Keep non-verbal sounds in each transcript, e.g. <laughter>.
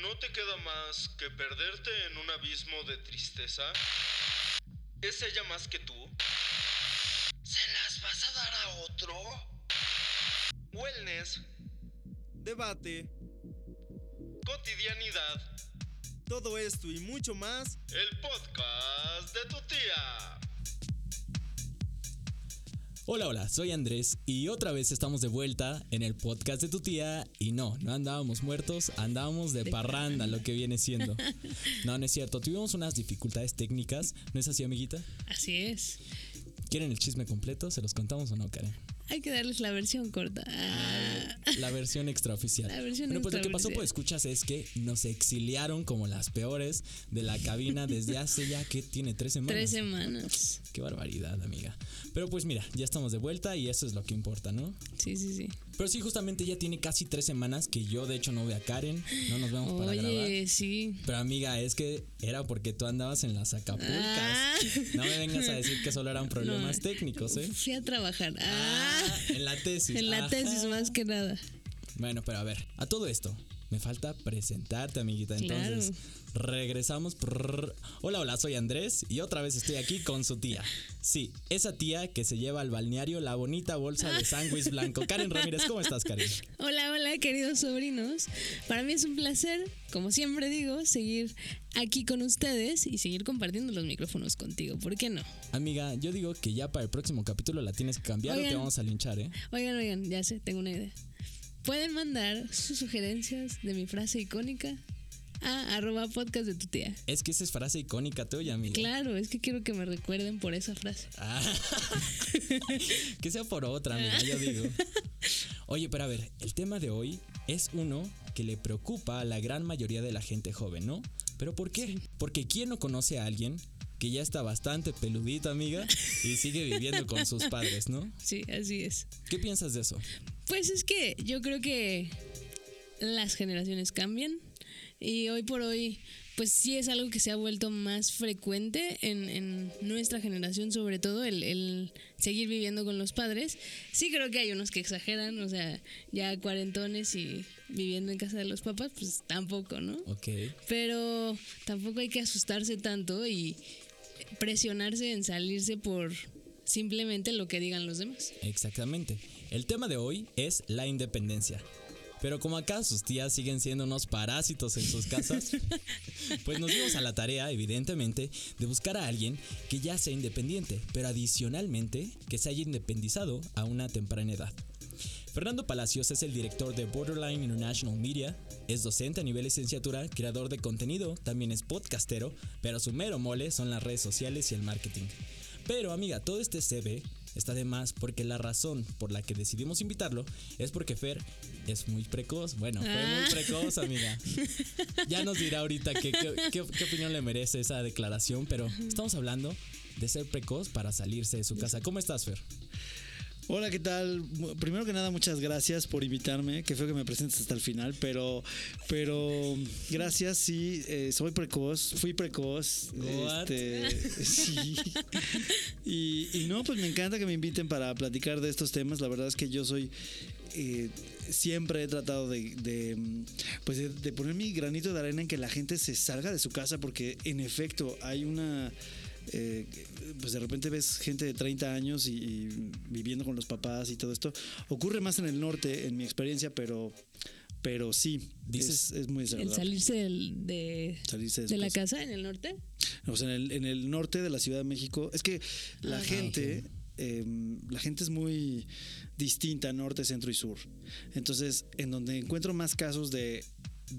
¿No te queda más que perderte en un abismo de tristeza? ¿Es ella más que tú? ¿Se las vas a dar a otro? Wellness, debate, cotidianidad, todo esto y mucho más. el podcast de tu tía. Hola, hola, soy Andrés y otra vez estamos de vuelta en el podcast de tu tía y no, no andábamos muertos, andábamos de, parranda, lo que viene siendo. No, no es cierto, tuvimos unas dificultades técnicas, ¿no es así, amiguita? Así es. ¿Quieren el chisme completo? ¿Se los contamos o no, Karen? Hay que darles la versión corta. Ah, La versión extraoficial. La versión bueno, pues lo que pasó por escuchas es que nos exiliaron como las peores de la cabina desde hace ya que tiene tres semanas. tres semanas. Qué barbaridad, amiga. Pero pues mira, ya estamos de vuelta y eso es lo que importa, ¿no? Sí, sí, sí. Pero sí, justamente ya tiene casi tres semanas que yo de hecho no veo a Karen, no nos vemos para grabar. Oye, sí. Pero amiga, es que era porque tú andabas en las Acapulcas. Ah. No me vengas a decir que solo eran <laughs> problemas No. técnicos, ¿eh? Fui a trabajar. Ah, <laughs> en la tesis. en la Ajá. tesis más que nada. Bueno, pero a ver, a todo esto, me falta presentarte, amiguita. Entonces, regresamos. Hola, hola, soy Andrés y otra vez estoy aquí con su tía. Sí, esa tía que se lleva al balneario la bonita bolsa de sándwich blanco. <laughs> Karen Ramírez, ¿cómo estás, Karen? Hola, hola, queridos sobrinos. Para mí es un placer, como siempre digo, seguir aquí con ustedes y seguir compartiendo los micrófonos contigo. ¿Por qué no? Amiga, yo digo que ya para el próximo capítulo la tienes que cambiar o te Oigan. vamos a linchar, ¿eh? Oigan, oigan, ya sé, tengo una idea. Pueden mandar <laughs> sus sugerencias de mi frase icónica a arroba podcast de tu tía. Es que esa es frase icónica tuya, amiga. Claro, es que quiero que me recuerden por esa frase. Ah. <laughs> que sea por otra, amiga, yo digo. Oye, pero a ver, el tema de hoy es uno que le preocupa a la gran mayoría de la gente joven, ¿no? ¿Pero por qué? Porque ¿quién no conoce a alguien que ya está bastante peludito, amiga, y sigue viviendo con sus padres, ¿no? <laughs> Sí, así es. ¿Qué piensas de eso? Pues es que yo creo que las generaciones cambian y hoy por hoy pues sí es algo que se ha vuelto más frecuente en, en nuestra generación sobre todo el, el seguir viviendo con los padres. Sí creo que hay unos que exageran, o sea, ya cuarentones y viviendo en casa de los papás, pues tampoco, ¿no? Ok. Pero tampoco hay que asustarse tanto y presionarse en salirse por simplemente lo que digan los demás. Exactamente. El tema de hoy es la independencia. Pero como acá sus tías siguen siendo unos parásitos en sus casas, <laughs> pues nos dimos a la tarea, evidentemente, de buscar a alguien que ya sea independiente, pero adicionalmente que se haya independizado a una temprana edad. Fernando Palacios es el director de Borderline International Media, es docente a nivel licenciatura, creador de contenido, también es podcastero, pero su mero mole son las redes sociales y el marketing. Pero amiga, todo este CV está de más porque la razón por la que decidimos invitarlo es porque Fer es muy precoz. Bueno, fue Ah. muy precoz, amiga. <laughs> Ya nos dirá ahorita qué, qué- qué- qué opinión le merece esa declaración, pero estamos hablando de ser precoz para salirse de su casa. ¿Cómo estás, Fer? Hola, ¿qué tal? Primero que nada, muchas gracias por invitarme. Que feo que me presentes hasta el final, pero, pero gracias. Sí, eh, soy precoz, fui precoz. Este, <laughs> sí. Y, y no, pues me encanta que me inviten para platicar de estos temas. La verdad es que yo soy eh, siempre he tratado de, de, pues de, de poner mi granito de arena en que la gente se salga de su casa porque en efecto hay una eh, pues de repente ves gente de 30 años y, y viviendo con los papás y todo esto ocurre más en el norte en mi experiencia pero pero sí Dices- es, es muy El desagradable salirse del- de, salirse de, la casa. casa en el norte. O sea, en el, en el norte de la Ciudad de México. Es que la Ah, gente, eh, la gente es muy distinta, norte, centro y sur. Entonces, en donde encuentro más casos de,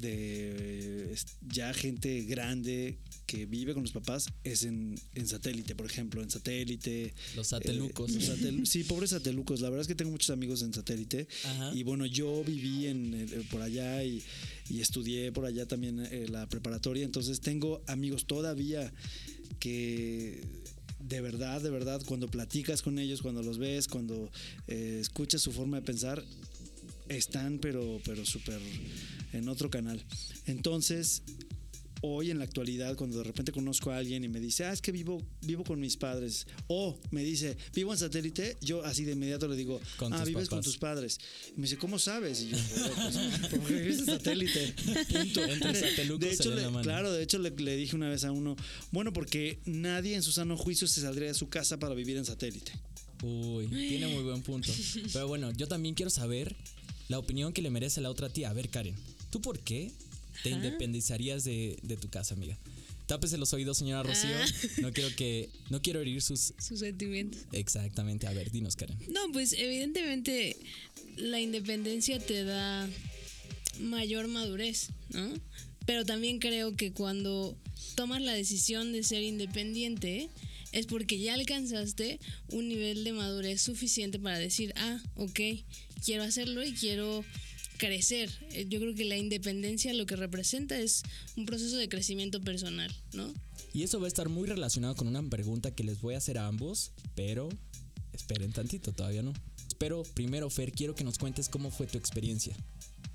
de ya gente grande que vive con los papás es en, en satélite, por ejemplo, en satélite. Los satelucos. Eh, los satel- sí, pobres satelucos. La verdad es que tengo muchos amigos en satélite. Ajá. Y bueno, yo viví en, eh, por allá y, y estudié por allá también eh, la preparatoria. Entonces tengo amigos todavía que de verdad, de verdad, cuando platicas con ellos, cuando los ves, cuando eh, escuchas su forma de pensar, están pero, pero súper en otro canal. Entonces, hoy en la actualidad, cuando de repente conozco a alguien y me dice, ah, es que vivo, vivo con mis padres, o me dice, vivo en satélite, yo así de inmediato le digo, ah, vives con tus padres. Y me dice, ¿cómo sabes? Y yo, "Bueno, pues, porque vives en satélite. Punto. <laughs> Entre De hecho, le- claro, de hecho le, le dije una vez a uno, bueno, porque nadie en su sano juicio se saldría de su casa para vivir en satélite. Uy, tiene muy buen punto. Pero bueno, yo también quiero saber la opinión que le merece la otra tía. A ver, Karen, ¿tú por qué te Ajá. independizarías de, de tu casa, amiga? Tápese los oídos, señora Rocío. Ah. No quiero que. No quiero herir sus. Sus sentimientos. Exactamente. A ver, dinos, Karen. No, pues evidentemente la independencia te da mayor madurez, ¿no? Pero también creo que cuando tomas la decisión de ser independiente es porque ya alcanzaste un nivel de madurez suficiente para decir, ah, ok, quiero hacerlo y quiero crecer. Eh, Yo creo que la independencia lo que representa es un proceso de crecimiento personal, ¿no? Y eso va a estar muy relacionado con una pregunta que les voy a hacer a ambos, pero esperen tantito, todavía no. Pero primero, Fer, quiero que nos cuentes cómo fue tu experiencia.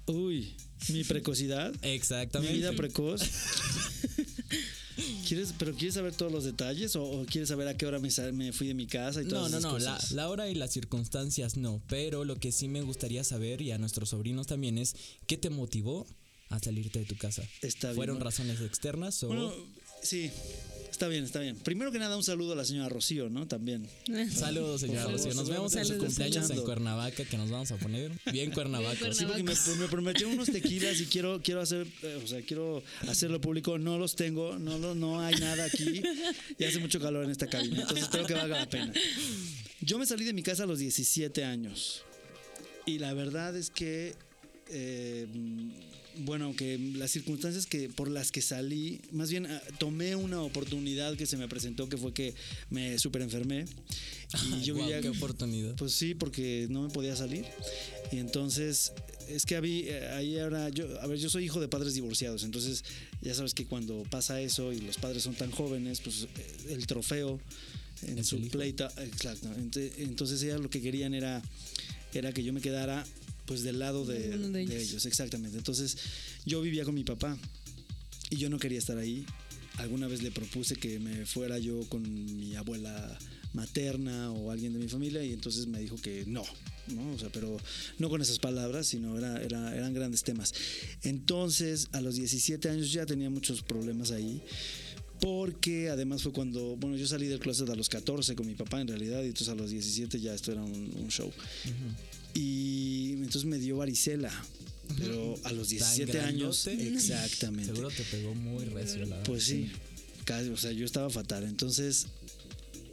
Uy, mi precocidad, <laughs> mi Exactamente. vida precoz. <laughs> ¿Quieres, pero quieres saber todos los detalles o, o quieres saber a qué hora me, me fui de mi casa y No, todas no, esas no, la, cosas? la hora y las circunstancias no, pero lo que sí me gustaría saber y a nuestros sobrinos también es qué te motivó a salirte de tu casa. Está ¿Fueron razones externas o Bueno, sí, está bien, está bien. Primero que nada, un saludo a la señora Rocío, ¿no? También. <laughs> saludos, señora Rocío? Nos vemos en su cumpleaños en Escuchando. Cuernavaca que nos vamos a poner bien <laughs> Cuernavaca. Sí, porque me, me prometió unos tequilas y quiero, quiero hacer, eh, o sea, quiero hacerlo público. No los tengo, no, lo- no hay nada aquí. Y hace mucho calor en esta cabina, entonces espero que valga la pena. Yo me salí de mi casa a los 17 años. Y la verdad es que, eh, bueno, aunque las circunstancias que por las que salí, más bien ah, tomé una oportunidad que se me presentó, que fue que me super enfermé. Y yo Guau, vivía qué oportunidad. pues sí, porque no me podía salir. Y entonces, es que había, ahí ahora, yo, a ver, yo soy hijo de padres divorciados, entonces ya sabes que cuando pasa eso y los padres son tan jóvenes, pues eh, el trofeo en su pleita, exacto. Entonces ellas lo que querían era, era que yo me quedara pues del lado de, Uno de de ellos. ellos, exactamente. Entonces yo vivía con mi papá y yo no quería estar ahí. Alguna vez le propuse que me fuera yo con mi abuela materna o alguien de mi familia y entonces me dijo que no, ¿no? O sea, pero no con esas palabras, sino era, era- eran grandes temas. Entonces, a los 17 años ya tenía muchos problemas ahí. Porque además fue cuando, bueno, yo salí del closet a los 14 con mi papá en realidad, y entonces a los 17 ya esto era un, un show. Y entonces me dio varicela, pero a los 17 años, exactamente. Seguro te pegó muy recio la Pues sí, casi, o sea, yo estaba fatal. Entonces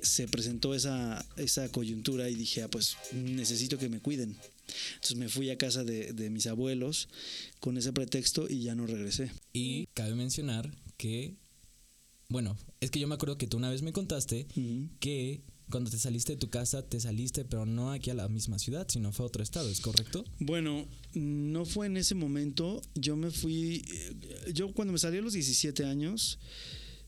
se presentó esa, esa coyuntura y dije, ah, pues necesito que me cuiden. Entonces me fui a casa de, de mis abuelos con ese pretexto y ya no regresé. Y cabe mencionar que, bueno, es que yo me acuerdo que tú una vez me contaste que cuando te saliste de tu casa, te saliste, pero no aquí a la misma ciudad, sino fue a otro estado, ¿es correcto? Bueno, no fue en ese momento. Yo me fui. eh, Yo cuando me salí a los 17 años,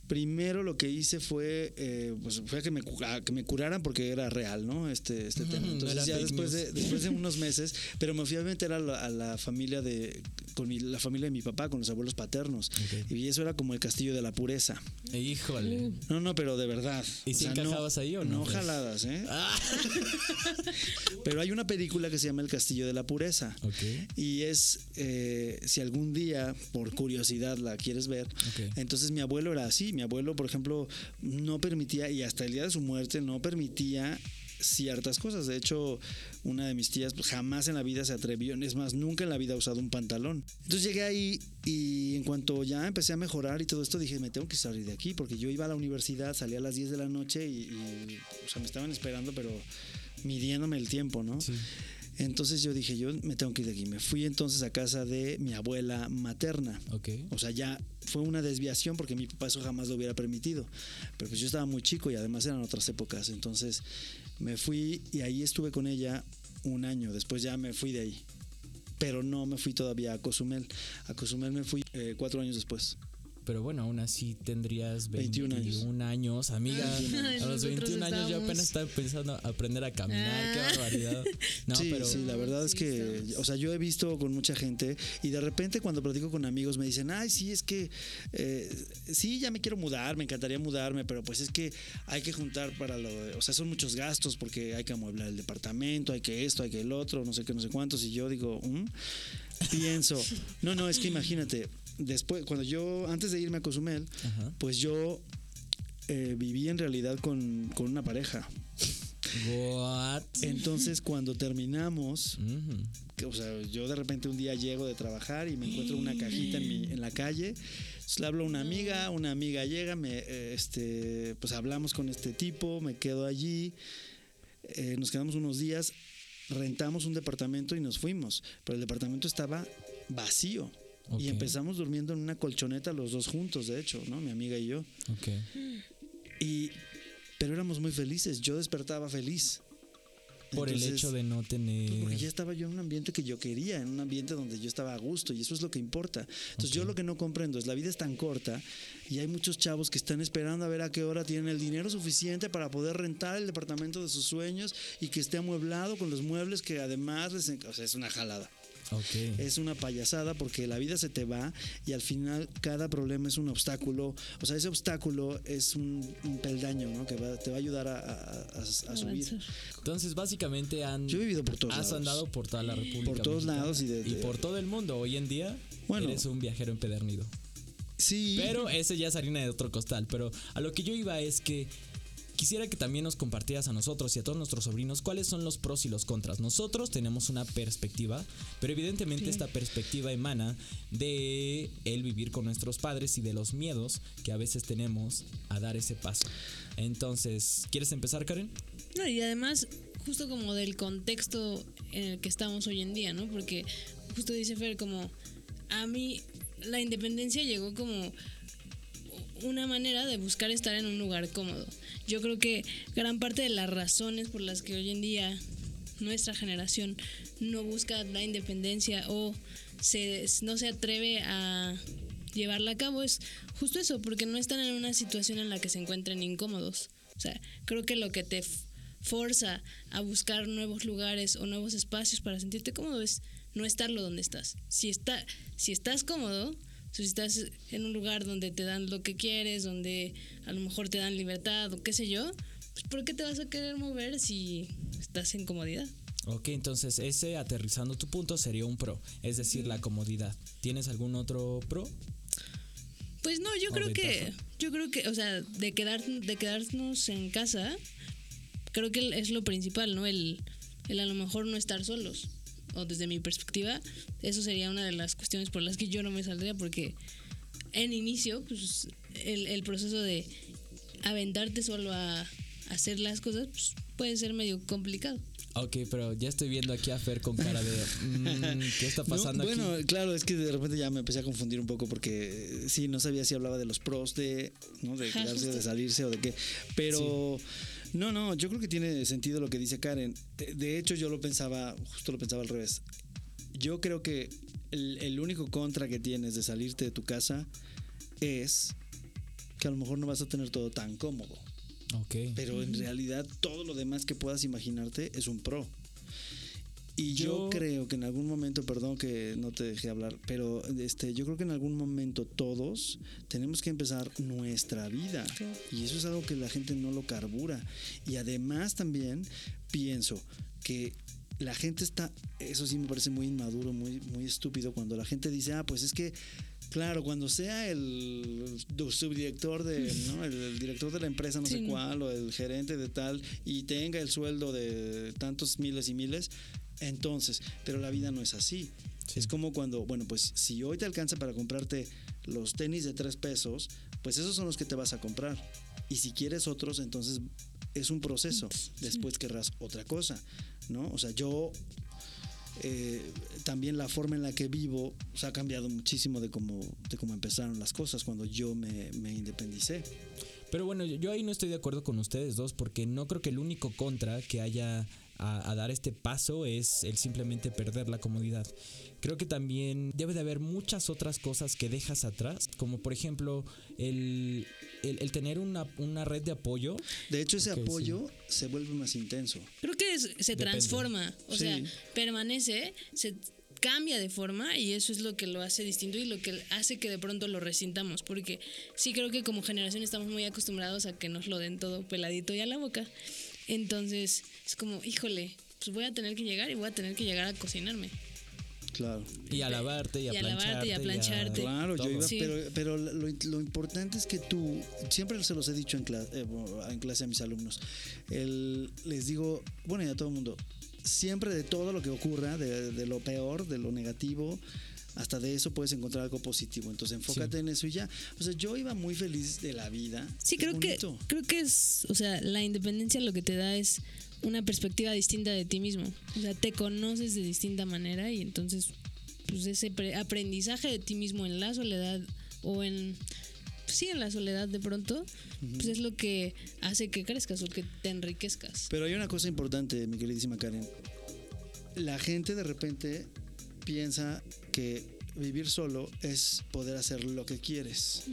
primero lo que hice fue, eh, pues fue que me, a que me curaran porque era real, ¿no? Este, este tema. Entonces ya después de, después de <laughs> unos meses, pero me fui a meter a la, a la familia de, con mi- la familia de mi papá, con los abuelos paternos. Y eso era como el castillo de la pureza. Híjole. No, no, pero de verdad. ¿Y si encajabas ahí o no, No pues? jaladas, ¿eh? Ah. <laughs> Pero hay una película que se llama El castillo de la pureza. Y es, eh, si algún día, por curiosidad, la quieres ver, entonces mi abuelo era así. Mi abuelo, por ejemplo, no permitía, y hasta el día de su muerte, no permitía ciertas cosas. De hecho, una de mis tías jamás en la vida se atrevió, es más, nunca en la vida ha usado un pantalón. Entonces llegué ahí y en cuanto ya empecé a mejorar y todo esto, dije, me tengo que salir de aquí, porque yo iba a la universidad, salía a las 10 de la noche y, y, o sea, me estaban esperando, pero midiéndome el tiempo, ¿no? Sí. Entonces yo dije, yo me tengo que ir de aquí. Me fui entonces a casa de mi abuela materna. Ok. O sea, ya fue una desviación porque mi papá eso jamás lo hubiera permitido. Pero pues yo estaba muy chico y además eran otras épocas. Entonces me fui y ahí estuve con ella un año. Después ya me fui de ahí. Pero no me fui todavía a Cozumel. A Cozumel me fui eh, cuatro años después. Pero bueno, aún así tendrías 21 21 años. años, amiga. Ay, a los nosotros 21 años yo apenas estaba pensando a aprender a caminar, qué Ah. barbaridad. No, sí, pero sí, la verdad es que, estamos. o sea, yo he visto con mucha gente y de repente cuando platico con amigos me dicen, ay, sí, es que, eh, sí, ya me quiero mudar, me encantaría mudarme, pero pues es que hay que juntar para lo, de- o sea, son muchos gastos porque hay que amueblar el departamento, hay que esto, hay que el otro, no sé qué, no sé cuántos, y yo digo, "Mm". pienso, <laughs> no, no, es que imagínate, después, cuando yo, antes de irme a Cozumel, Ajá. pues yo eh, viví en realidad con, con una pareja. What? Entonces, cuando terminamos, que, o sea, yo de repente un día llego de trabajar y me encuentro una cajita en, mi, en la calle. Entonces, le hablo a una amiga, una amiga llega, me, eh, este, pues hablamos con este tipo, me quedo allí, eh, nos quedamos unos días, rentamos un departamento y nos fuimos, pero el departamento estaba vacío. Y empezamos durmiendo en una colchoneta los dos juntos, de hecho, ¿no? Mi amiga y yo. Ok. Y, pero éramos muy felices, yo despertaba feliz. Por el hecho de no tener. pues porque ya estaba yo en un ambiente que yo quería, en un ambiente donde yo estaba a gusto y eso es lo que importa. Entonces yo lo que no comprendo es la vida es tan corta y hay muchos chavos que están esperando a ver a qué hora tienen el dinero suficiente para poder rentar el departamento de sus sueños y que esté amueblado con los muebles que además les... en- O sea, es una jalada. Es una payasada porque la vida se te va y al final cada problema es un obstáculo. O sea, ese obstáculo es un, un peldaño ¿no? que va- te va a ayudar a, a- a- a subir. Entonces, básicamente han. Yo he vivido por todos Has lados. andado por toda la República. Por todos Mexicana lados y de- de- por todo el mundo. Hoy en día Bueno. eres un viajero empedernido. Sí. Pero ese ya es harina de otro costal. Pero a lo que yo iba es que quisiera que también nos compartieras a nosotros y a todos nuestros sobrinos cuáles son los pros y los contras. Nosotros tenemos una perspectiva, pero evidentemente esta perspectiva emana de el vivir con nuestros padres y de los miedos que a veces tenemos a dar ese paso. Entonces, ¿quieres empezar, Karen? No, y además, justo como del contexto en el que estamos hoy en día, ¿no? Porque justo dice Fer, como a mí la independencia llegó como una manera de buscar estar en un lugar cómodo. Yo creo que gran parte de las razones por las que hoy en día nuestra generación no busca la independencia o se, no se atreve a llevarla a cabo es justo eso, porque no están en una situación en la que se encuentren incómodos. O sea, creo que lo que te forza a buscar nuevos lugares o nuevos espacios para sentirte cómodo es no estarlo donde estás. Si, está, si estás cómodo, si estás en un lugar donde te dan lo que quieres, donde a lo mejor te dan libertad o qué sé yo, pues ¿por qué te vas a querer mover si estás en comodidad? Ok, entonces ese aterrizando tu punto sería un pro, es decir, la comodidad. ¿Tienes algún otro pro? Pues no, yo O creo que, yo creo que, o sea, de quedar, de quedarnos en casa, creo que es lo principal, ¿no? El, el a lo mejor no estar solos. O desde mi perspectiva, eso sería una de las cuestiones por las que yo no me saldría, porque en inicio, pues, el, el proceso de aventarte solo a hacer las cosas, pues, puede ser medio complicado. Ok, pero ya estoy viendo aquí a Fer con cara de mm, ¿qué está <laughs> No, pasando bueno, aquí? claro, es que de repente ya me empecé a confundir un poco porque eh, sí, no sabía si hablaba de los pros de, ¿no? de quedarse, de salirse o de qué. Pero no, no, yo creo que tiene sentido lo que dice Karen. De, hecho, yo lo pensaba, justo lo pensaba al revés. Yo creo que el, el único contra que tienes de salirte de tu casa es que a lo mejor no vas a tener todo tan cómodo. Ok. Pero en realidad todo lo demás que puedas imaginarte es un pro. Y yo, Yo- creo que en algún momento, perdón que no te dejé hablar, pero este, yo creo que en algún momento todos tenemos que empezar nuestra vida. Y eso es algo que la gente no lo carbura. Y además también pienso que la gente está, eso sí me parece muy inmaduro, muy, muy estúpido, cuando la gente dice, ah, pues es que Claro, cuando sea el subdirector de, ¿no? <laughs> el, el director de la empresa, no Sí, sé cuál, o el gerente de tal, y tenga el sueldo de tantos miles y miles, entonces, pero la vida no es así. Sí. Es como cuando, bueno, pues si hoy te alcanza para comprarte los tenis de tres pesos, pues esos son los que te vas a comprar. Y si quieres otros, entonces es un proceso. Después querrás otra cosa, ¿no? O sea, yo eh, también la forma en la que vivo o sea, ha cambiado muchísimo de cómo, de cómo empezaron las cosas cuando yo me, me independicé. Pero bueno, yo ahí no estoy de acuerdo con ustedes dos porque no creo que el único contra que haya a, a dar este paso es el simplemente perder la comodidad. Creo que también debe de haber muchas otras cosas que dejas atrás, como por ejemplo el, el- el tener una, una red de apoyo. De hecho, ese Ok, sí. apoyo se vuelve más intenso. Creo que es- se transforma, o Sí. sea, permanece, se cambia de forma y eso es lo que lo hace distinto y lo que hace que de pronto lo resintamos, porque sí creo que como generación estamos muy acostumbrados a que nos lo den todo peladito y a la boca. Entonces, es como, híjole, pues voy a tener que llegar y voy a tener que llegar a cocinarme. Claro. Y a lavarte y a Y a lavarte y a plancharte. plancharte. Claro, yo iba, Sí. pero, pero lo, lo importante es que tú, siempre se los he dicho en clase, en clase a mis alumnos, el- les digo, bueno, y a todo el mundo, siempre de todo lo que ocurra, de, de lo peor, de lo negativo, hasta de eso puedes encontrar algo positivo. Entonces enfócate en eso y ya. O sea, yo iba muy feliz de la vida. Sí, creo que, creo que es, o sea, la independencia lo que te da es una perspectiva distinta de ti mismo. O sea, te conoces de distinta manera y entonces, pues ese pre- aprendizaje de ti mismo en la soledad o en, pues, sí, en la soledad de pronto, pues es lo que hace que crezcas o que te enriquezcas. Pero hay una cosa importante, mi queridísima Karen. La gente de repente piensa que vivir solo es poder hacer lo que quieres.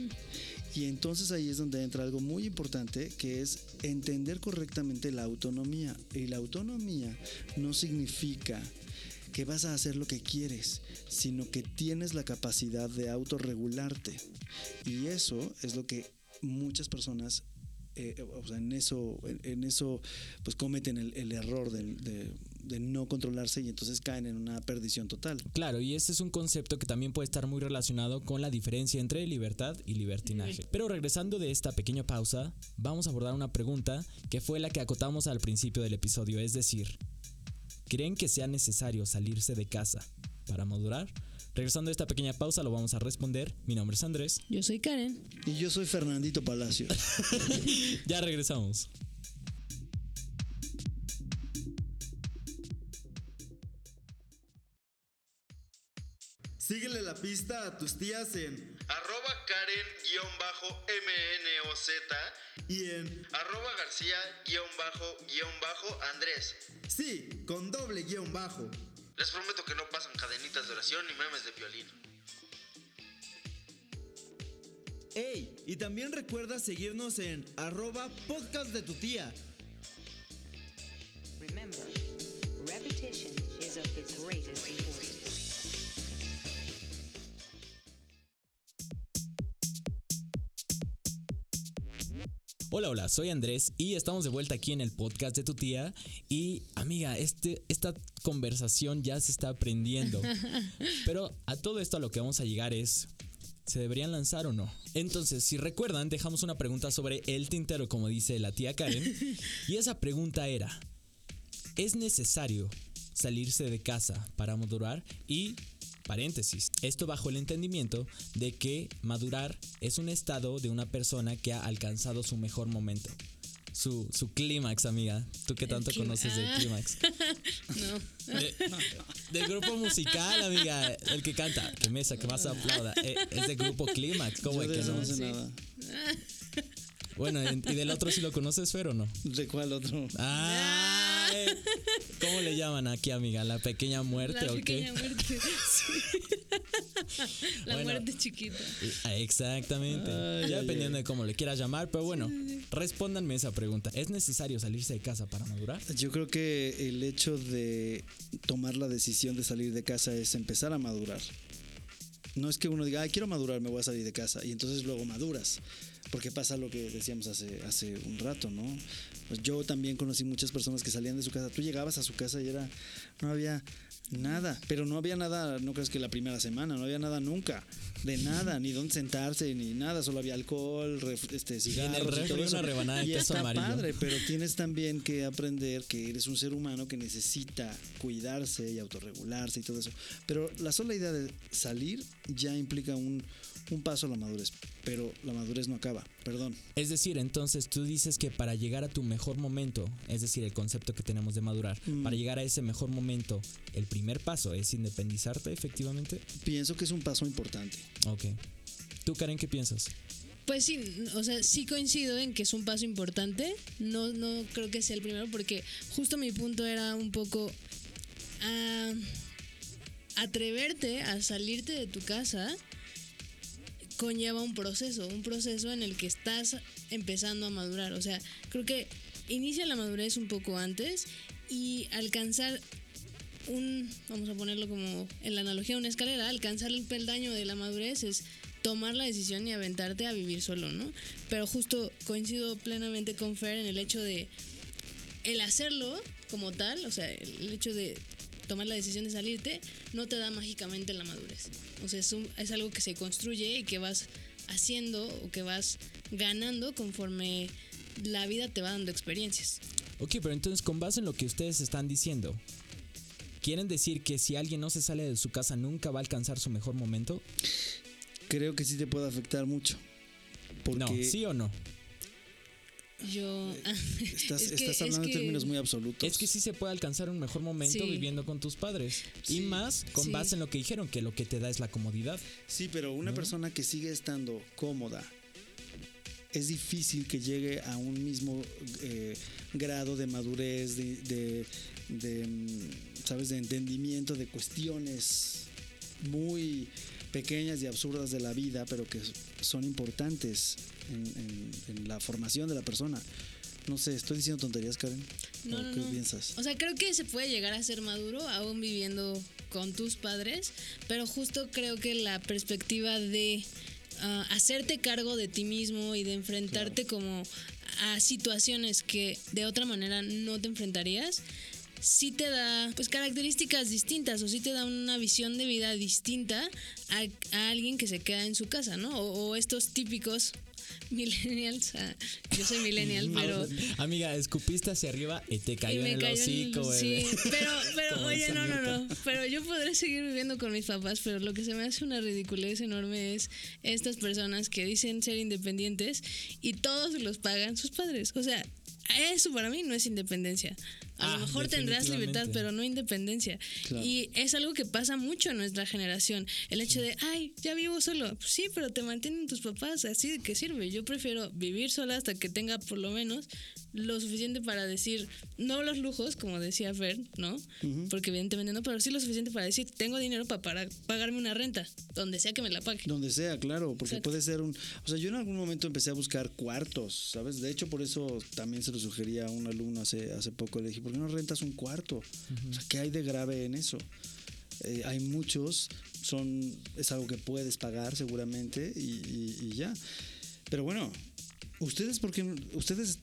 Y entonces ahí es donde entra algo muy importante, que es entender correctamente la autonomía. Y la autonomía no significa que vas a hacer lo que quieres, sino que tienes la capacidad de autorregularte. Y eso es lo que muchas personas eh, o sea, en eso, en, eso, pues cometen el, error de- de no controlarse y entonces caen en una perdición total. Claro, y este es un concepto que también puede estar muy relacionado con la diferencia entre libertad y libertinaje. Pero regresando de esta pequeña pausa, vamos a abordar una pregunta que fue la que acotamos al principio del episodio, es decir, ¿creen que sea necesario salirse de casa para madurar? Regresando a esta pequeña pausa lo vamos a responder. Mi nombre es Andrés. Yo soy Karen. Y yo soy Fernandito Palacios. <laughs> Ya regresamos. La pista a tus tías en Arroba Karen-MNOZ y en Arroba García-Andrés. sí, con doble guion bajo. Les prometo que no pasan cadenitas de oración ni memes de violín. Ey, y también recuerda seguirnos en arroba podcast de tu tía. Remember, repetition is of the greatest Hola, hola, soy Andrés y estamos de vuelta aquí en el podcast de tu tía. Y amiga, este, esta conversación ya se está aprendiendo. <laughs> Pero a todo esto a lo que vamos a llegar es, ¿se deberían lanzar o no? Entonces, si recuerdan, dejamos una pregunta sobre el tintero, como dice la tía Karen. <laughs> Y esa pregunta era, ¿es necesario salirse de casa para madurar? Y paréntesis, esto bajo el entendimiento de que madurar es un estado de una persona que ha alcanzado su mejor momento. Su, su clímax, amiga. Tú que tanto conoces del Ah. clímax. <laughs> No. De- del grupo musical, amiga. El que canta. Que mesa, que más aplauda. Eh, es del grupo clímax. ¿Cómo de que no? no sé nada. <laughs> Bueno, y del otro sí lo conoces, Fer, o no? ¿De cuál otro? Ah, eh, ¿Cómo le llaman aquí, amiga? ¿La pequeña muerte La o pequeña qué? muerte. sí. <laughs> La Bueno. muerte chiquita. Ah, Exactamente. Ay, ya ay, dependiendo de cómo le quieras llamar, pero bueno, respóndanme esa pregunta. ¿Es necesario salirse de casa para madurar? Yo creo que el hecho de tomar la decisión de salir de casa es empezar a madurar. No es que uno diga, "Ay, quiero madurar, me voy a salir de casa. Y entonces luego maduras. Porque pasa lo que decíamos hace, hace un rato, ¿no? Pues yo también conocí muchas personas que salían de su casa. Tú llegabas a su casa y era, no había nada. Pero no había nada, no crees que la primera semana, no había nada nunca. De nada, ni dónde sentarse, ni nada. Solo había alcohol, ref- este, cigarros. y refri todo eso. una rebanada de y queso está amarillo. padre, pero tienes también que aprender que eres un ser humano que necesita cuidarse y autorregularse y todo eso. Pero la sola idea de salir ya implica un, un paso a la madurez. Pero la madurez no acaba, perdón. Es decir, entonces tú dices que para llegar a tu mejor momento, es decir, el concepto que tenemos de madurar, Mm. para llegar a ese mejor momento, el primer paso es independizarte efectivamente. Pienso que es un paso importante. Ok. ¿Tú, Karen, qué piensas? Pues sí, o sea, sí coincido en que es un paso importante. No, no creo que sea el primero, porque justo mi punto era un poco ah, atreverte a salirte de tu casa conlleva un proceso, un proceso en el que estás empezando a madurar. O sea, creo que inicia la madurez un poco antes y alcanzar un, vamos a ponerlo como en la analogía una escalera, alcanzar el peldaño de la madurez es tomar la decisión y aventarte a vivir solo, ¿no? Pero justo coincido plenamente con Fer en el hecho de el hacerlo como tal, o sea, el hecho de tomar la decisión de salirte, no te da mágicamente la madurez. O sea, es, un- es algo que se construye y que vas haciendo o que vas ganando conforme la vida te va dando experiencias. Ok, pero entonces con base en lo que ustedes están diciendo, ¿quieren decir que si alguien no se sale de su casa nunca va a alcanzar su mejor momento? Creo que sí te puede afectar mucho. Porque No, ¿sí o no? Yo... <laughs> estás, es que- estás es hablando que- en términos muy absolutos. Es que sí se puede alcanzar un mejor momento Sí. viviendo con tus padres. Sí. Y más con Sí. base en lo que dijeron, que lo que te da es la comodidad. Sí, pero una persona que sigue estando cómoda, es difícil que llegue a un mismo eh, grado de madurez, de, de- de, mm, ¿sabes?, de entendimiento de cuestiones muy pequeñas y absurdas de la vida, pero que son importantes en, en- en la formación de la persona. No sé, estoy diciendo tonterías, Karen. No, ¿O no, ¿Qué no. piensas? O sea, creo que se puede llegar a ser maduro aún viviendo con tus padres, pero justo creo que la perspectiva de ah, hacerte cargo de ti mismo y de enfrentarte como a situaciones que de otra manera no te enfrentarías, sí te da pues características distintas o sí te da una visión de vida distinta a, a alguien que se queda en su casa, ¿no? O, o estos típicos <laughs> millennials, ah, yo soy millennial, <laughs> pero... Amiga, escupiste hacia arriba y te cayó Y me en el cayó en el- hocico, Sí, bebé. pero, <laughs> pero oye, no, no, no. Pero yo podré seguir viviendo con mis papás, pero lo que se me hace una ridiculez enorme es estas personas que dicen ser independientes y todos los pagan sus padres. O sea, eso para mí no es independencia. A Ah, lo mejor tendrás libertad, pero no independencia. Claro. Y es algo que pasa mucho en nuestra generación. El hecho de, ay, ya vivo solo. Pues sí, pero te mantienen tus papás. Así de qué sirve. Yo prefiero vivir sola hasta que tenga por lo menos lo suficiente para decir, no los lujos, como decía Fer, ¿no? Porque evidentemente no, pero sí lo suficiente para decir, tengo dinero para, para pagarme una renta, donde sea que me la pague. Donde sea, claro, porque Exacto. puede ser un... O sea, yo en algún momento empecé a buscar cuartos, ¿sabes? De hecho, por eso también se lo sugería a un alumno hace, hace poco. Le dije, ¿por qué no rentas un cuarto? O sea, ¿qué hay de grave en eso? Eh, hay muchos, son es algo que puedes pagar seguramente y, y- y ya. Pero bueno, ¿ustedes por qué? no- ¿Ustedes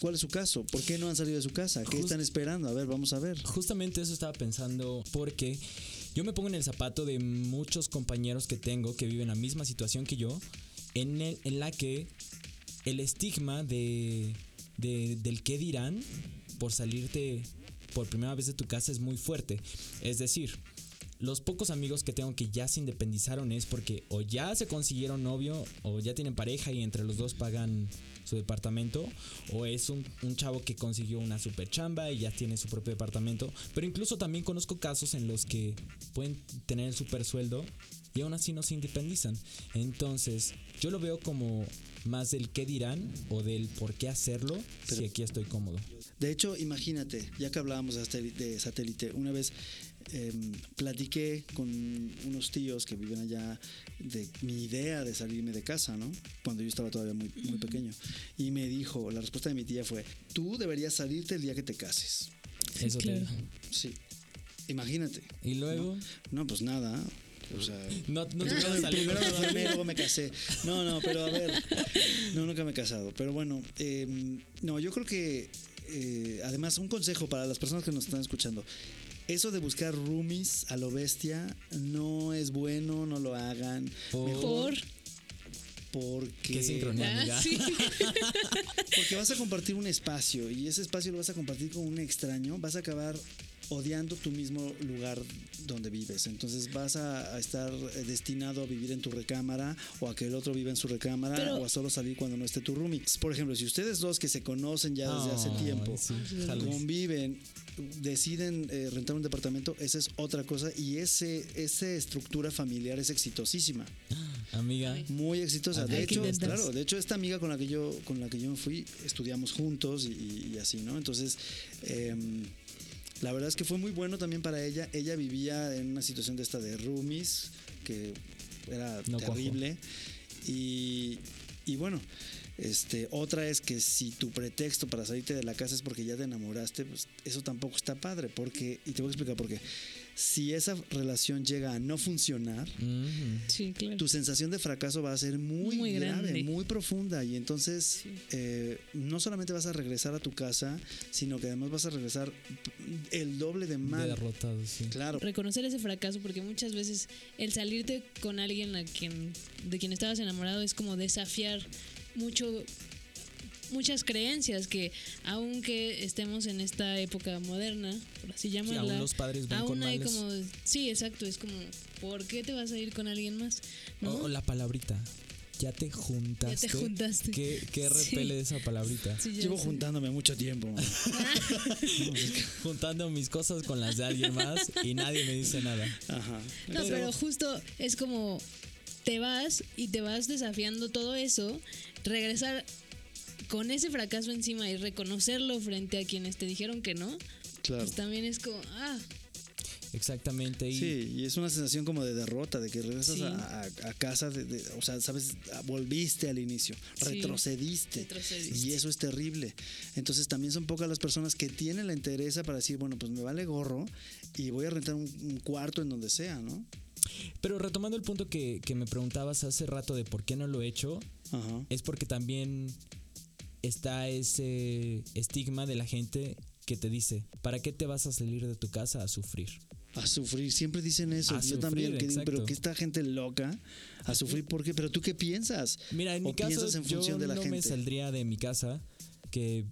cuál es su caso? ¿Por qué no han salido de su casa? ¿Qué Just- están esperando? A ver, vamos a ver. Justamente eso estaba pensando porque yo me pongo en el zapato de muchos compañeros que tengo que viven la misma situación que yo, en, el- en la que el estigma de, de- del qué dirán por salirte por primera vez de tu casa es muy fuerte. Es decir, los pocos amigos que tengo que ya se independizaron es porque o ya se consiguieron novio o ya tienen pareja y entre los dos pagan su departamento o es un, chavo que consiguió una super chamba y ya tiene su propio departamento. Pero incluso también conozco casos en los que pueden tener el super sueldo y aún así no se independizan. Entonces yo lo veo como más del qué dirán o del por qué hacerlo si aquí estoy cómodo. De hecho, imagínate, ya que hablábamos de satélite, de satélite, una vez em, platiqué con unos tíos que viven allá de mi idea de salirme de casa, ¿no? Cuando yo estaba todavía muy, muy pequeño. Y me dijo, la respuesta de mi tía fue, tú deberías salirte el día que te cases. Eso te. Sí. Imagínate. Y luego... No, pues nada. O sea, No, no Primero, me luego me casé. No, no, pero a ver. No, nunca me he casado. Pero bueno, eh, no, yo creo que eh, además un consejo para las personas que nos están escuchando. Eso de buscar roomies a lo bestia no es bueno, no lo hagan. Por- Mejor Por. porque, Qué sincronía, Ah, amiga. sí. <laughs> porque vas a compartir un espacio y ese espacio lo vas a compartir con un extraño, vas a acabar odiando tu mismo lugar donde vives. Entonces vas a, a estar eh, destinado a vivir en tu recámara o a que el otro viva en su recámara Pero- o a solo salir cuando no esté tu roomie. Por ejemplo, si ustedes dos que se conocen ya desde hace tiempo sí, conviven, deciden eh, rentar un departamento, esa es otra cosa y ese, esa estructura familiar es exitosísima. <gasps> Amiga. muy exitosa. De Hay que hecho, claro, de hecho esta amiga con la que yo con la que yo me fui estudiamos juntos y, y así, ¿no? Entonces, em, la verdad es que fue muy bueno también para ella. Ella vivía en una situación de esta de roomies que era No terrible y, y bueno. Este, otra es que si tu pretexto para salirte de la casa es porque ya te enamoraste, pues eso tampoco está padre, porque, y te voy a explicar por qué. Si esa relación llega a no funcionar. Sí, claro. tu sensación de fracaso va a ser muy, Muy grave, grande. muy profunda y entonces eh, no solamente vas a regresar a tu casa, sino que además vas a regresar el doble de mal. Derrotado, sí. Claro, reconocer ese fracaso porque muchas veces el salirte con alguien a quien de quien estabas enamorado es como desafiar mucho muchas creencias que aunque estemos en esta época moderna por así llamarla aún los padres ven aún con hay males. como sí exacto es como ¿por qué te vas a ir con alguien más? ¿no? O, la palabrita. Ya te juntaste. juntaste. ¿Qué, qué Sí. repele de esa palabrita? Sí, ya llevo sé. juntándome mucho tiempo. <laughs> <laughs> Juntando mis cosas con las de alguien más y nadie me dice nada. Ajá. No, pero justo es como te vas y te vas desafiando todo eso, regresar con ese fracaso encima y reconocerlo frente a quienes te dijeron que no, Claro. pues también es como, ah, Exactamente. Y Sí, y es una sensación como de derrota, de que regresas Sí. a, a- a casa, de, de- o sea, sabes, volviste al inicio, Sí. retrocediste, Retrocediste. Y eso es terrible. Entonces también son pocas las personas que tienen la interés para decir, bueno, pues me vale gorro y voy a rentar un, un cuarto en donde sea, ¿no? Pero retomando el punto que, que me preguntabas hace rato de por qué no lo he hecho, Ajá. es porque también está ese estigma de la gente que te dice, ¿para qué te vas a salir de tu casa a sufrir? A sufrir, siempre dicen eso. A Yo sufrir, también, que digo, pero que esta gente loca, a sufrir, ¿por qué? Pero tú qué piensas? Mira, en ¿O mi caso piensas en yo función de la no me saldría de mi casa que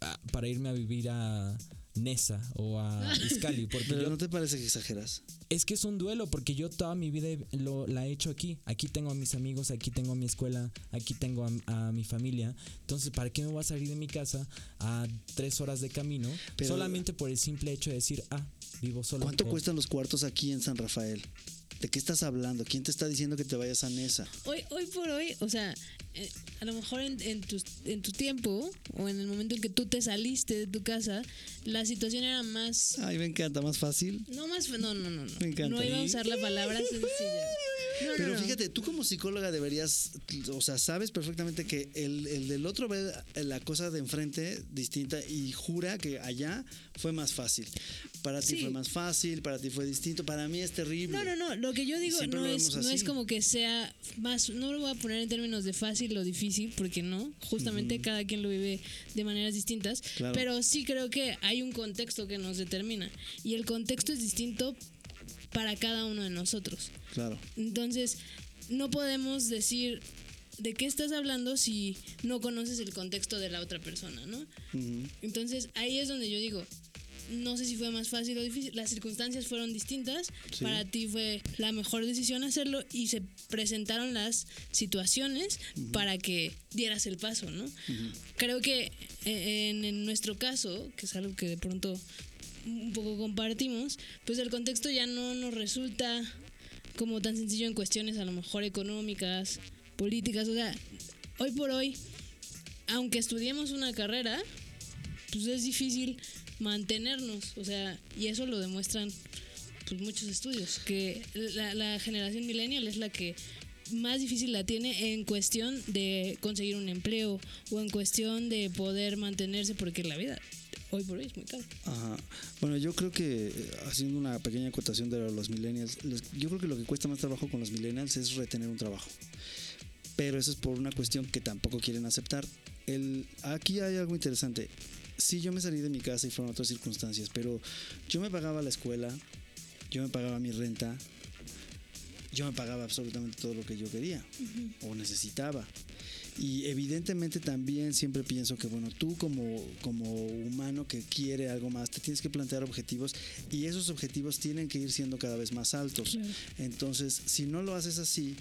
ah, para irme a vivir a Nesa o a <laughs> Iscali, porque Pero yo- ¿no te parece que exageras? es que es un duelo, porque yo toda mi vida lo, la he hecho aquí. Aquí tengo a mis amigos, aquí tengo a mi escuela, aquí tengo a, a mi familia. Entonces, ¿para qué me voy a salir de mi casa a tres horas de camino Pero- solamente por el simple hecho de decir, ah, vivo solo? ¿Cuánto O- cuestan los cuartos aquí en San Rafael? ¿De qué estás hablando? ¿Quién te está diciendo que te vayas a Nesa? hoy, hoy por hoy, o sea, eh, a lo mejor en, en, tu, en tu tiempo o en el momento en que tú te saliste de tu casa, la situación era más... Ay, me encanta, más fácil. No más... No, no, no, no. Me encanta. No iba a usar la palabra sencilla. No, Pero no. fíjate, tú como psicóloga deberías, o sea, sabes perfectamente que el, el del otro ve la cosa de enfrente distinta y jura que allá fue más fácil. Para ti Sí. fue más fácil, para ti fue distinto, para mí es terrible. No, no, no. Lo que yo digo siempre no es, no es como que sea más. No lo voy a poner en términos de fácil o difícil, porque no. Justamente cada quien lo vive de maneras distintas. Claro. Pero sí creo que hay un contexto que nos determina. Y el contexto es distinto para cada uno de nosotros. Claro. Entonces, no podemos decir de qué estás hablando si no conoces el contexto de la otra persona, ¿no? Entonces ahí es donde yo digo, no sé si fue más fácil o difícil, las circunstancias fueron distintas, Sí. para ti fue la mejor decisión hacerlo y se presentaron las situaciones para que dieras el paso, ¿no? Creo que eh, en, en nuestro caso, que es algo que de pronto un poco compartimos, pues el contexto ya no nos resulta como tan sencillo en cuestiones a lo mejor económicas, políticas, o sea, hoy por hoy, aunque estudiemos una carrera, pues es difícil mantenernos, o sea, y eso lo demuestran pues muchos estudios, que la, generación millennial es la que más difícil la tiene en cuestión de conseguir un empleo o en cuestión de poder mantenerse porque la vida hoy por hoy es muy cara. Ajá. Bueno, yo creo que haciendo una pequeña acotación de los millennials, yo creo que lo que cuesta más trabajo con los millennials es retener un trabajo. Pero eso es por una cuestión que tampoco quieren aceptar. El, aquí hay algo interesante. Sí, yo me salí de mi casa y fueron otras circunstancias, pero yo me pagaba la escuela, yo me pagaba mi renta, yo me pagaba absolutamente todo lo que yo quería o necesitaba. Y evidentemente también siempre pienso que, bueno, tú como, como humano que quiere algo más, te tienes que plantear objetivos y esos objetivos tienen que ir siendo cada vez más altos. Claro. Entonces, si no lo haces así,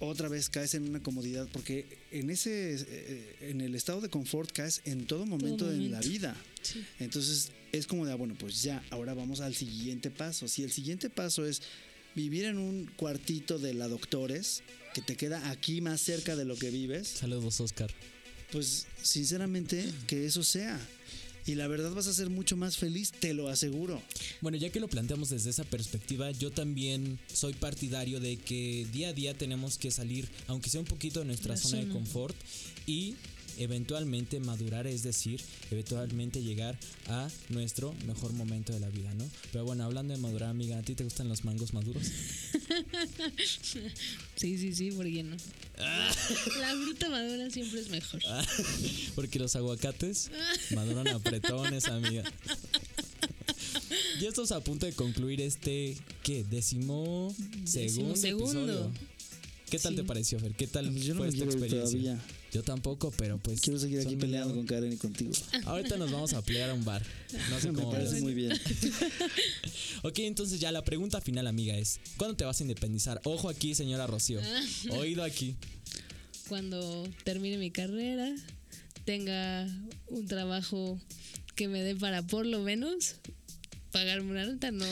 otra vez caes en una comodidad, porque en ese, eh, en el estado de confort caes en todo momento, en la vida. Sí. Entonces es como de, ah, bueno, pues ya, ahora vamos al siguiente paso. Si el siguiente paso es vivir en un cuartito de la doctores, que te queda aquí más cerca de lo que vives, Saludos, Oscar. pues sinceramente que eso sea. Y la verdad vas a ser mucho más feliz, te lo aseguro. Bueno, ya que lo planteamos desde esa perspectiva, yo también soy partidario de que día a día tenemos que salir, aunque sea un poquito de nuestra La zona de confort y eventualmente madurar, es decir, eventualmente llegar a nuestro mejor momento de la vida, ¿no? Pero bueno, hablando de madurar, amiga, ¿a ti te gustan los mangos maduros? <laughs> Sí, sí, sí, ¿por qué no? La fruta madura siempre es mejor. <laughs> Porque los aguacates <laughs> maduran apretones, amiga. Y esto es a punto de concluir este, ¿qué? Décimo segundo Decimosegundo. episodio. ¿Qué tal Sí. te pareció, Fer? ¿Qué tal Pues yo no fue me esta experiencia? todavía. Yo tampoco, pero pues... Quiero seguir aquí peleando mil- con Karen y contigo. Ahorita nos vamos a pelear a un bar. No sé <laughs> Me cómo parece ves. muy bien. <laughs> Ok, entonces ya la pregunta final, amiga, es ¿Cuándo te vas a independizar? Ojo aquí, señora Rocío. Oído aquí. Cuando termine mi carrera, tenga un trabajo que me dé para por lo menos pagarme una renta, no.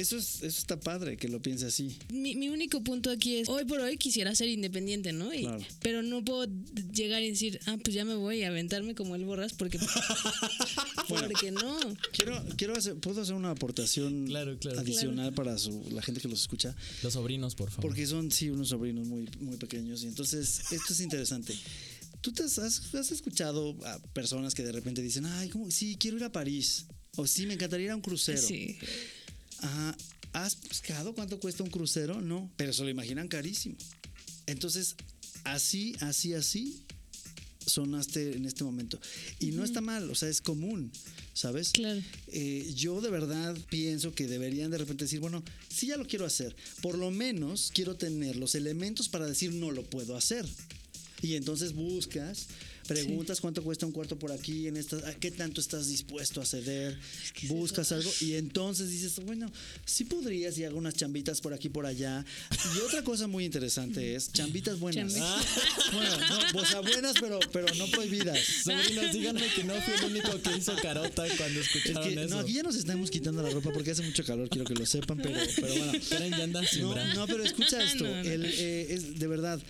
Eso, es, eso está padre que lo piense así. Mi, mi único punto aquí es, hoy por hoy quisiera ser independiente, ¿no? Y- Claro. Pero no puedo llegar y decir, ah, pues ya me voy a aventarme como el borras porque... <laughs> porque no. Quiero, quiero hacer, ¿puedo hacer una aportación Claro, claro. adicional para su- la gente que los escucha? Los sobrinos, por favor. Porque son, sí, unos sobrinos muy, muy pequeños. Y entonces, esto es interesante. ¿Tú te has, has- has escuchado a personas que de repente dicen, ay, ¿cómo? Sí, quiero ir a París. O sí, me encantaría ir a un crucero. Sí. Ajá. ¿Has buscado cuánto cuesta un crucero? No, pero se lo imaginan carísimo. Entonces, así, así, así sonaste en este momento. Y no está mal, o sea, es común, ¿sabes? Claro. Eh, yo de verdad pienso que deberían de repente decir, bueno, sí ya lo quiero hacer, por lo menos quiero tener los elementos para decir no lo puedo hacer. Y entonces buscas, preguntas cuánto cuesta un cuarto por aquí, en esta, a qué tanto estás dispuesto a ceder, buscas algo y entonces dices, bueno, sí podrías y hago unas chambitas por aquí por allá. Y otra cosa muy interesante es <laughs> chambitas buenas. Chambitas. <laughs> Bueno, no, o sea, buenas pero, pero no prohibidas. Sobrinos, díganme que no fui el único que hizo carota cuando Es escucharon que, eso. no, aquí ya nos estamos quitando la ropa porque hace mucho calor, quiero que lo sepan, pero, pero bueno. Karen ya anda sin No, no, pero escucha <laughs> esto. No, no. el, eh, es, de verdad,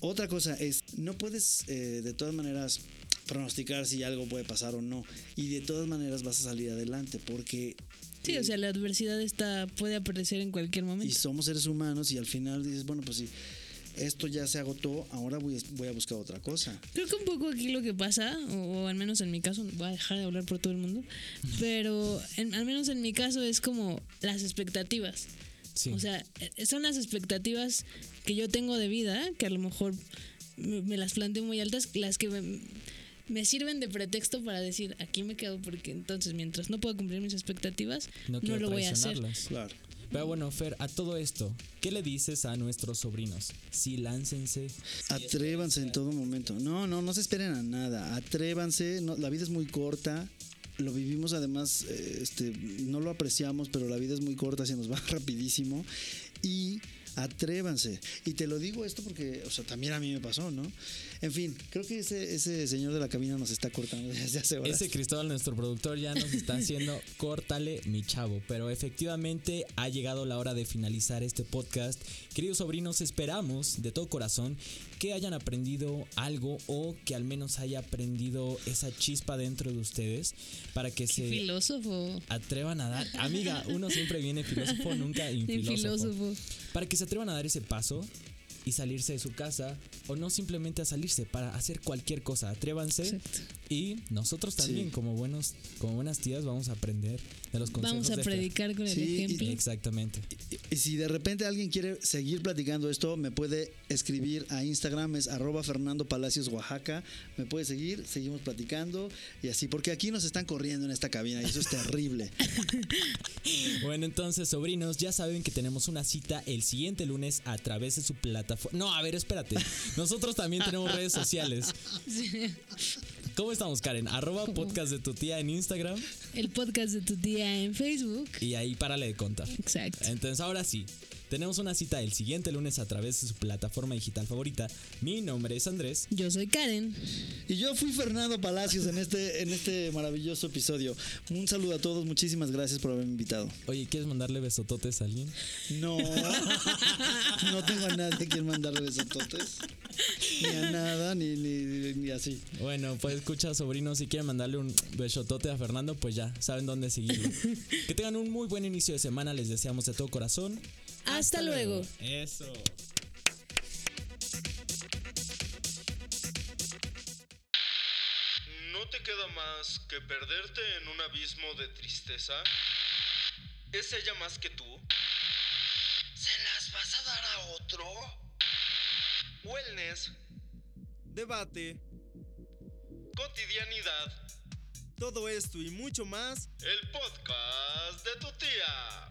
otra cosa es, no puedes eh, de todas maneras pronosticar si algo puede pasar o no. Y de todas maneras vas a salir adelante porque... Sí, eh, o sea, la adversidad está, puede aparecer en cualquier y momento. somos seres humanos y al final dices, bueno, pues si esto ya se agotó, ahora voy a, voy a buscar otra cosa. Creo que un poco aquí lo que pasa, o, o al menos en mi caso, voy a dejar de hablar por todo el mundo, pero en- al menos en mi caso es como las expectativas. Sí. O sea, eh, son las expectativas que yo tengo de vida, que a lo mejor me, me las planteo muy altas, las que me, me sirven de pretexto para decir, aquí me quedo porque entonces mientras no puedo cumplir mis expectativas, no lo voy a hacer. Claro. Pero bueno, Fer, a todo esto, ¿qué le dices a nuestros sobrinos? Sí, láncense. Atrévanse en todo momento. No, no, no se esperen a nada. Atrévanse. no, la vida es muy corta. Lo vivimos además, eh, este, no lo apreciamos, pero la vida es muy corta, se nos va <laughs> rapidísimo. Y atrévanse. Y te lo digo esto porque, también a mí me pasó, ¿no? En fin, creo que ese, ese señor de la cabina nos está cortando <laughs> desde hace horas. Ese Cristóbal, nuestro productor, ya nos está haciendo <laughs> córtale mi chavo. Pero efectivamente ha llegado la hora de finalizar este podcast. Queridos sobrinos, esperamos de todo corazón que hayan aprendido algo o que al menos haya aprendido esa chispa dentro de ustedes para que se Filósofo. atrevan a dar. Amiga, uno siempre viene filósofo, nunca <laughs> infilósofo. filósofo. Para que se atrevan a dar ese paso y salirse de su casa o no simplemente a salirse para hacer cualquier cosa. Atrévanse Exacto. y nosotros también Sí. como buenos como buenas tías vamos a aprender de los consejos Vamos a de Fer. predicar con el Sí, y- ejemplo. Exactamente. Y- Y si de repente alguien quiere seguir platicando esto, me puede escribir a Instagram, es arroba Fernando Palacios Oaxaca. Me puede seguir, seguimos platicando y así, porque aquí nos están corriendo en esta cabina y eso es terrible. <laughs> Bueno, entonces, sobrinos, ya saben que tenemos una cita el siguiente lunes a través de su plataforma. No, a ver, espérate. Nosotros también tenemos redes sociales. ¿Cómo estamos, Karen? Arroba podcast de tu tía en Instagram El podcast de tu tía en Facebook. y ahí párale de contar. Exacto. Entonces, ahora sí, Tenemos una cita el siguiente lunes a través de su plataforma digital favorita. Mi nombre es Andrés. Yo soy Karen. Y yo fui Fernando Palacios en este, en este maravilloso episodio. Un saludo a todos, muchísimas gracias por haberme invitado. Oye, ¿quieres mandarle besototes a alguien? No, <laughs> no tengo a nadie a quien mandarle besototes. <laughs> Ni a nada, ni, ni, ni así. Bueno, pues escucha, sobrinos, si quieren mandarle un besotote a Fernando, pues ya saben dónde seguirlo. <laughs> que tengan un muy buen inicio de semana, les deseamos de todo corazón. Hasta luego. Eso. ¿No te queda más que perderte en un abismo de tristeza? ¿Es ella más que tú? ¿Se las vas a dar a otro? Wellness, Debate, cotidianidad, todo esto y mucho más. El podcast de tu tía.